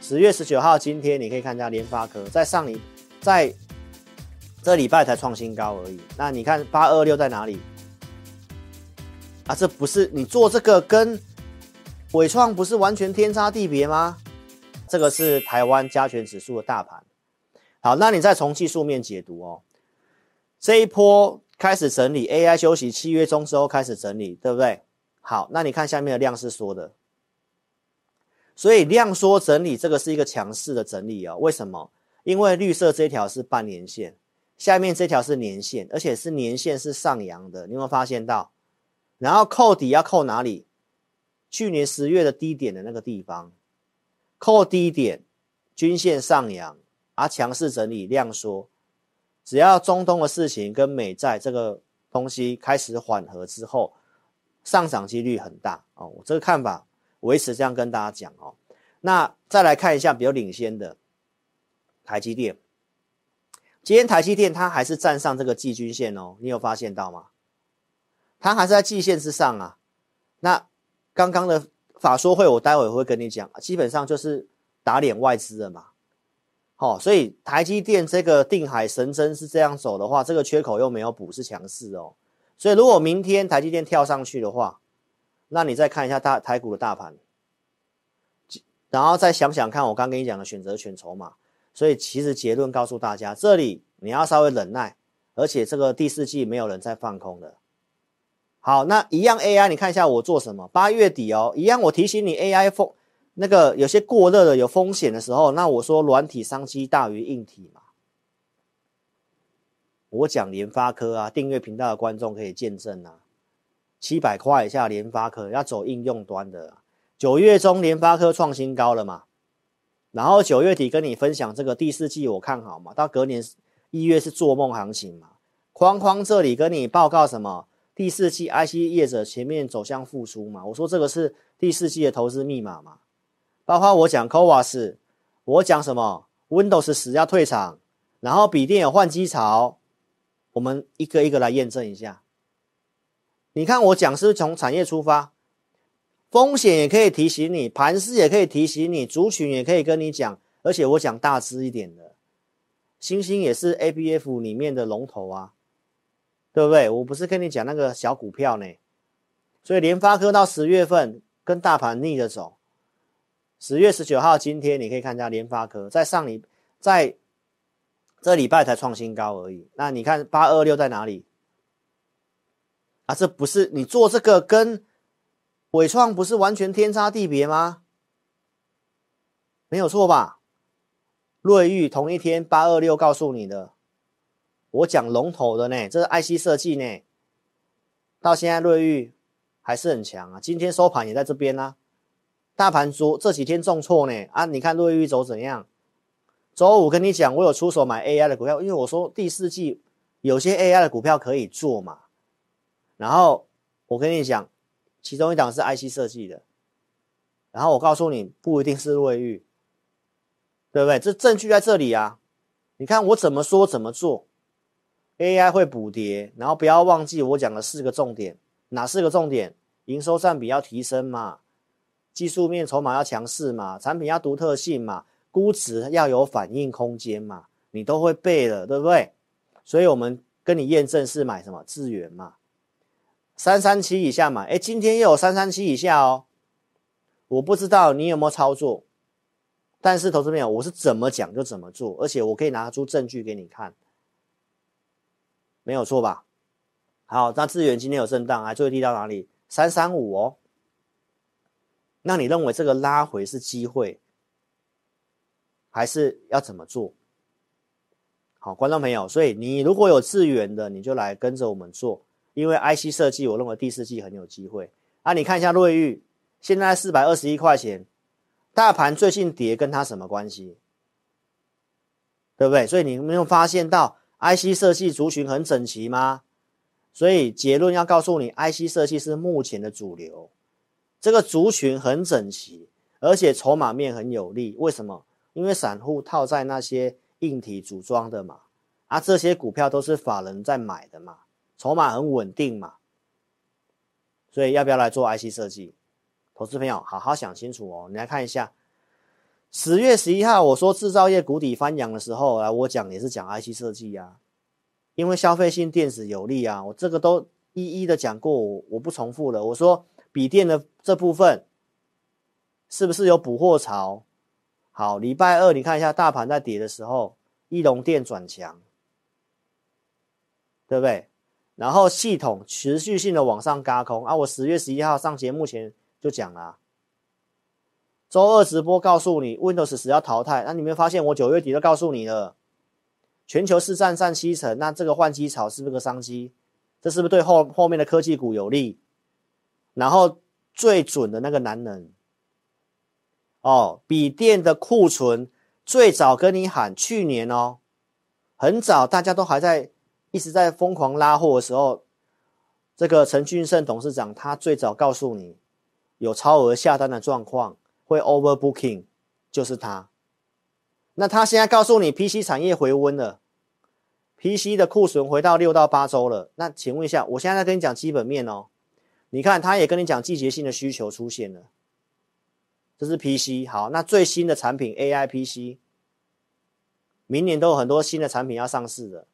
十月十九号今天你可以看一下联发科在上礼在这礼拜才创新高而已。那你看八二六在哪里？啊，这不是你做这个跟伟创不是完全天差地别吗？这个是台湾加权指数的大盘。好，那你再从技术面解读哦。这一波开始整理，AI 休息，七月中之后开始整理，对不对？好，那你看下面的量是缩的，所以量缩整理，这个是一个强势的整理哦。为什么？因为绿色这条是半年线，下面这条是年线，而且是年线是上扬的，你有没有发现到？然后扣底要扣哪里？去年十月的低点的那个地方，扣低点，均线上扬，而强势整理量缩。只要中东的事情跟美债这个东西开始缓和之后，上涨几率很大哦。我这个看法维持这样跟大家讲哦。那再来看一下比较领先的台积电，今天台积电它还是站上这个季均线哦，你有发现到吗？它还是在季线之上啊。那刚刚的法说会我待会会跟你讲，基本上就是打脸外资了嘛。好、哦，所以台积电这个定海神针是这样走的话，这个缺口又没有补，是强势哦。所以如果明天台积电跳上去的话，那你再看一下大台股的大盘，然后再想想看我刚跟你讲的选择权筹码。所以其实结论告诉大家，这里你要稍微忍耐，而且这个第四季没有人再放空的。好，那一样 AI，你看一下我做什么？八月底哦，一样我提醒你 AI 风。那个有些过热的有风险的时候，那我说软体商机大于硬体嘛。我讲联发科啊，订阅频道的观众可以见证啊，七百块以下联发科要走应用端的，九月中联发科创新高了嘛，然后九月底跟你分享这个第四季我看好嘛，到隔年一月是做梦行情嘛，框框这里跟你报告什么？第四季 IC 业者前面走向复苏嘛，我说这个是第四季的投资密码嘛。包括我讲 CoWAS，我讲什么 Windows 十要退场，然后笔电有换机潮，我们一个一个来验证一下。你看我讲是从产业出发，风险也可以提醒你，盘势也可以提醒你，族群也可以跟你讲，而且我讲大支一点的，星星也是 ABF 里面的龙头啊，对不对？我不是跟你讲那个小股票呢，所以联发科到十月份跟大盘逆着走。十月十九号，今天你可以看一下联发科在上礼在这礼拜才创新高而已。那你看八二六在哪里？啊，这不是你做这个跟伟创不是完全天差地别吗？没有错吧？瑞昱同一天八二六告诉你的，我讲龙头的呢，这是 IC 设计呢。到现在瑞昱还是很强啊，今天收盘也在这边呢、啊。大盘昨这几天重挫呢啊！你看瑞昱走怎样？周五跟你讲，我有出手买 AI 的股票，因为我说第四季有些 AI 的股票可以做嘛。然后我跟你讲，其中一档是 IC 设计的。然后我告诉你，不一定是瑞昱，对不对？这证据在这里啊！你看我怎么说怎么做，AI 会补跌，然后不要忘记我讲的四个重点，哪四个重点？营收占比要提升嘛。技术面筹码要强势嘛，产品要独特性嘛，估值要有反应空间嘛，你都会背了，对不对？所以我们跟你验证是买什么智原嘛，三三七以下买，哎，今天又有三三七以下哦，我不知道你有没有操作，但是投资朋友，我是怎么讲就怎么做，而且我可以拿出证据给你看，没有错吧？好，那资源今天有震荡，还最低到哪里？三三五哦。那你认为这个拉回是机会，还是要怎么做？好，观众朋友，所以你如果有资源的，你就来跟着我们做，因为 IC 设计，我认为第四季很有机会。啊，你看一下瑞昱，现在四百二十一块钱，大盘最近跌，跟它什么关系？对不对？所以你没有发现到 IC 设计族群很整齐吗？所以结论要告诉你，IC 设计是目前的主流。这个族群很整齐，而且筹码面很有利。为什么？因为散户套在那些硬体组装的嘛，啊，这些股票都是法人在买的嘛，筹码很稳定嘛。所以要不要来做 IC 设计？投资朋友好好想清楚哦。你来看一下，十月十一号我说制造业谷底翻扬的时候，来我讲也是讲 IC 设计呀，因为消费性电子有利啊，我这个都一一的讲过，我我不重复了。我说笔电的这部分是不是有补货潮？好，礼拜二你看一下大盘在跌的时候，义隆电转强，对不对？然后系统持续性的往上嘎空啊！我十月十一号上节目前就讲了，周二直播告诉你 Windows 十要淘汰，那你没有发现我九月底就告诉你了？全球市占占七成，那这个换机潮是不是个商机？这是不是对后后面的科技股有利？然后最准的那个男人，哦，笔电的库存最早跟你喊去年哦，很早大家都还在。一直在疯狂拉货的时候，这个陈俊胜董事长他最早告诉你有超额下单的状况，会 overbooking，就是他。那他现在告诉你 PC 产业回温了，PC 的库存回到六到八周了。那请问一下，我现在在跟你讲基本面哦，你看他也跟你讲季节性的需求出现了，这是 PC。好，那最新的产品 AI PC，明年都有很多新的产品要上市的。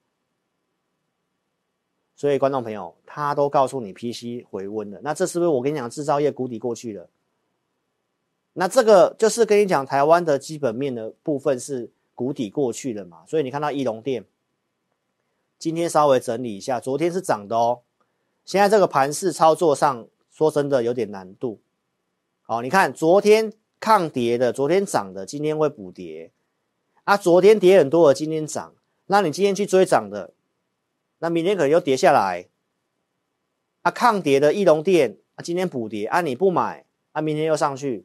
所以，观众朋友，他都告诉你 PC 回温了，那这是不是我跟你讲制造业谷底过去了？那这个就是跟你讲台湾的基本面的部分是谷底过去了嘛？所以你看到义隆店今天稍微整理一下，昨天是涨的哦。现在这个盘势操作上，说真的有点难度。好，你看昨天抗跌的，昨天涨的，今天会补跌啊。昨天跌很多的，今天涨，那你今天去追涨的？那明天可能又跌下来，啊，抗跌的义隆电啊，今天补跌啊，你不买啊，明天又上去，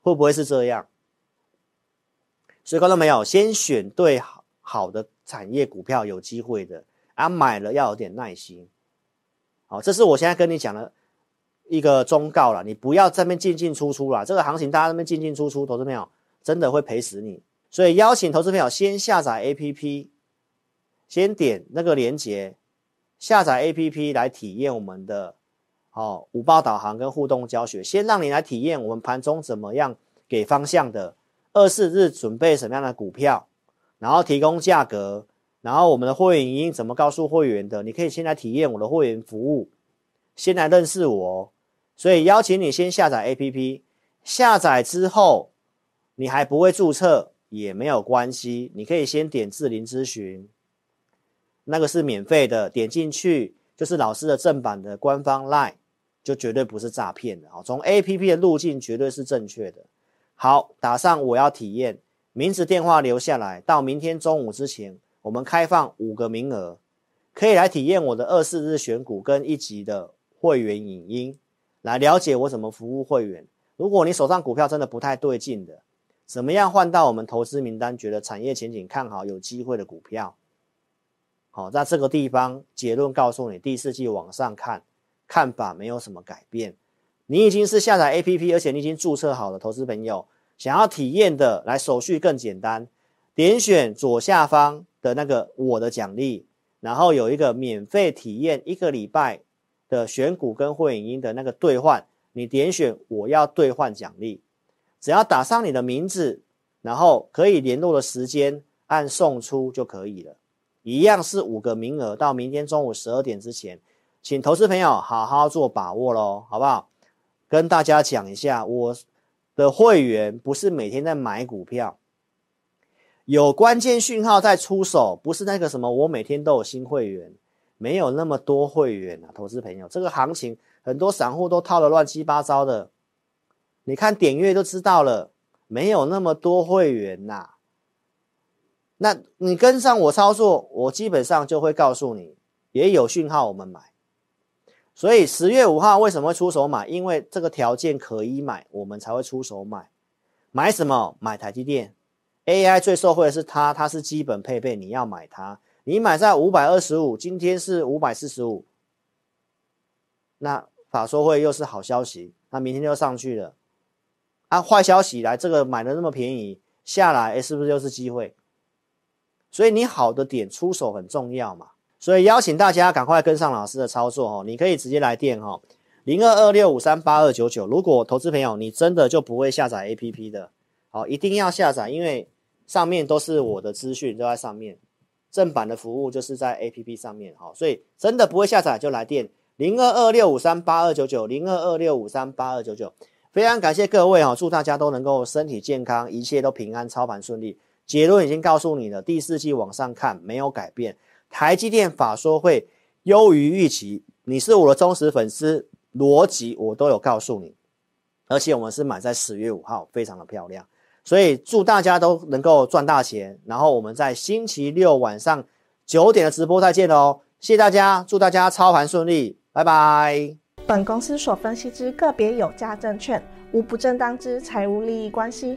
会不会是这样？所以看到没有，先选对好好的产业股票，有机会的啊，买了要有点耐心。好，这是我现在跟你讲的一个忠告了，你不要在那边进进出出了，这个行情大家在那边进进出出，投资朋友真的会赔死你。所以邀请投资朋友先下载 APP。先点那个链接，下载 APP 来体验我们的哦五报导航跟互动教学。先让你来体验我们盘中怎么样给方向的，二四日准备什么样的股票，然后提供价格，然后我们的会员营怎么告诉会员的，你可以先来体验我的会员服务，先来认识我。所以邀请你先下载 APP，下载之后你还不会注册也没有关系，你可以先点智霖咨询。那个是免费的，点进去就是老师的正版的官方 LINE，就绝对不是诈骗的啊！从 APP 的路径绝对是正确的。好，打上我要体验，名字电话留下来，到明天中午之前，我们开放五个名额，可以来体验我的二四日选股跟一级的会员影音，来了解我怎么服务会员。如果你手上股票真的不太对劲的，怎么样换到我们投资名单，觉得产业前景看好、有机会的股票？好，在这个地方结论告诉你，第四季往上看，看法没有什么改变。你已经是下载 APP，而且你已经注册好了，投资朋友想要体验的，来手续更简单，点选左下方的那个我的奖励，然后有一个免费体验一个礼拜的选股跟会影音的那个兑换，你点选我要兑换奖励，只要打上你的名字，然后可以联络的时间按送出就可以了。一样是五个名额，到明天中午十二点之前，请投资朋友好好做把握喽，好不好？跟大家讲一下，我的会员不是每天在买股票，有关键讯号在出手，不是那个什么，我每天都有新会员，没有那么多会员啊，投资朋友，这个行情很多散户都套的乱七八糟的，你看点阅就知道了，没有那么多会员呐、那你跟上我操作，我基本上就会告诉你，也有讯号我们买。所以十月五号为什么会出手买？因为这个条件可以买，我们才会出手买。买什么？买台积电，AI 最受惠的是它，它是基本配备，你要买它。你买在五百二十五，今天是五百四十五，那法说会又是好消息，那明天就上去了。啊，坏消息来，这个买的那么便宜下来，是不是又是机会？所以你好的点出手很重要嘛，所以邀请大家赶快跟上老师的操作哦。你可以直接来电哈，零二二六五三八二九九。如果投资朋友你真的就不会下载 APP 的，好，一定要下载，因为上面都是我的资讯都在上面，正版的服务就是在 APP 上面，哈，所以真的不会下载就来电零二二六五三八二九九零二二六五三八二九九，非常感谢各位哈，祝大家都能够身体健康，一切都平安，操盘顺利。结论已经告诉你了，第四季往上看没有改变，台积电法说会优于预期，你是我的忠实粉丝，逻辑我都有告诉你，而且我们是买在十月五号，非常的漂亮，所以祝大家都能够赚大钱，然后我们在星期六晚上九点的直播再见喽，谢谢大家，祝大家操盘顺利，拜拜。本公司所分析之个别有价证券无不正当之财务利益关系。